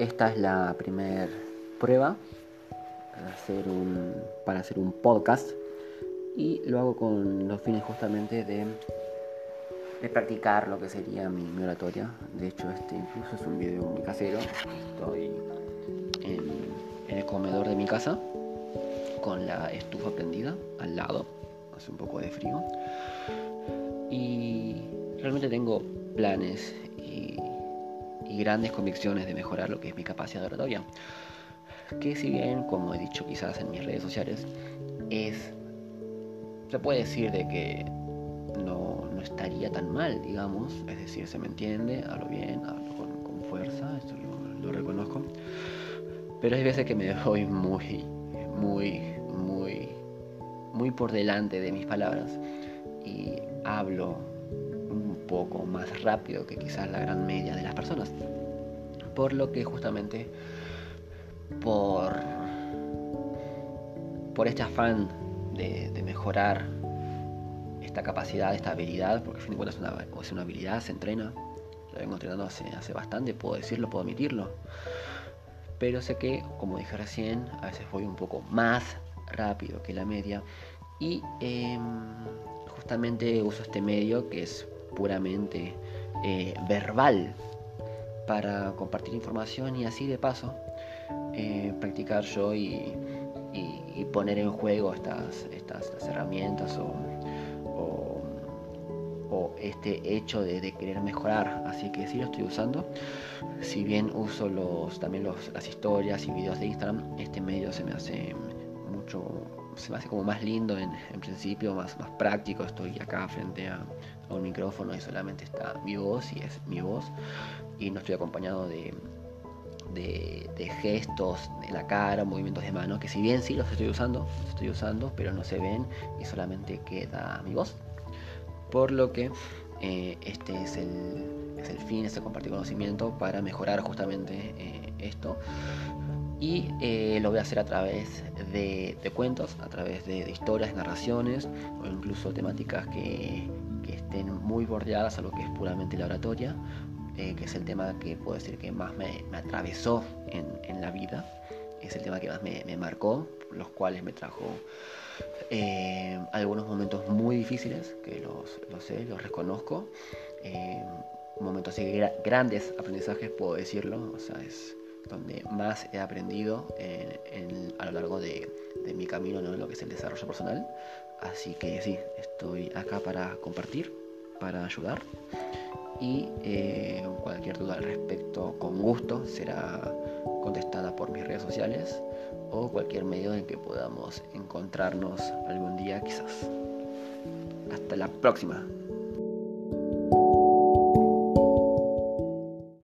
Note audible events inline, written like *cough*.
esta es la primera prueba para hacer, un, podcast y lo hago con los fines justamente de, practicar lo que sería mi, oratoria. De hecho, este incluso es un video muy casero. Estoy en el comedor de mi casa con la estufa prendida al lado. Hace un poco de frío. Y realmente tengo planes y, grandes convicciones de mejorar lo que es mi capacidad de oratoria. Que si bien, como he dicho quizás en mis redes sociales, es... Se puede decir de que no, estaría tan mal, digamos. Es decir, se me entiende, hablo bien, hablo con, fuerza, esto lo, lo reconozco. Pero hay veces que me *laughs* voy muy, muy, muy, muy por delante de mis palabras y hablo un poco más rápido que quizás la gran media de las personas. Por lo que justamente por, por este afán de, mejorar esta capacidad, esta habilidad, porque al fin de cuentas es una, es una habilidad, se entrena, lo vengo entrenando hace, hace bastante, puedo decirlo, puedo admitirlo. Pero sé que, como dije recién, a veces voy un poco más rápido que la media. Y em, justamente uso este medio que es puramente eh, verbal para compartir información y así de paso eh, practicar yo y, poner en juego estas, estas, herramientas o, este hecho de, querer mejorar. Así que sí lo estoy usando. Si bien uso los, también los, las historias y videos de Instagram, este medio se me hace se me hace como más lindo en, principio, más, más práctico. Estoy acá frente a, un micrófono y solamente está mi voz y es mi voz. Y no estoy acompañado de, de, gestos en la cara, movimientos de mano, que si bien sí los estoy usando, los estoy usando, pero no se ven y solamente queda mi voz. Por lo que eh, este es el, es el fin, es el compartir conocimiento para mejorar justamente eh, esto y eh, lo voy a hacer a través de, cuentos, a través de, historias, narraciones o incluso temáticas que, estén muy bordeadas a lo que es puramente la oratoria, eh, que es el tema que puedo decir que más me, atravesó en, la vida, es el tema que más me, marcó, los cuales me trajo eh, algunos momentos muy difíciles, que los, sé, los reconozco, momentos así grandes aprendizajes, puedo decirlo, o sea, es donde más he aprendido a lo largo de, mi camino en lo que es el desarrollo personal. Así que sí, estoy acá para compartir, para ayudar. Y eh, cualquier duda al respecto, con gusto, será contestada por mis redes sociales o cualquier medio en que podamos encontrarnos algún día quizás. Hasta la próxima.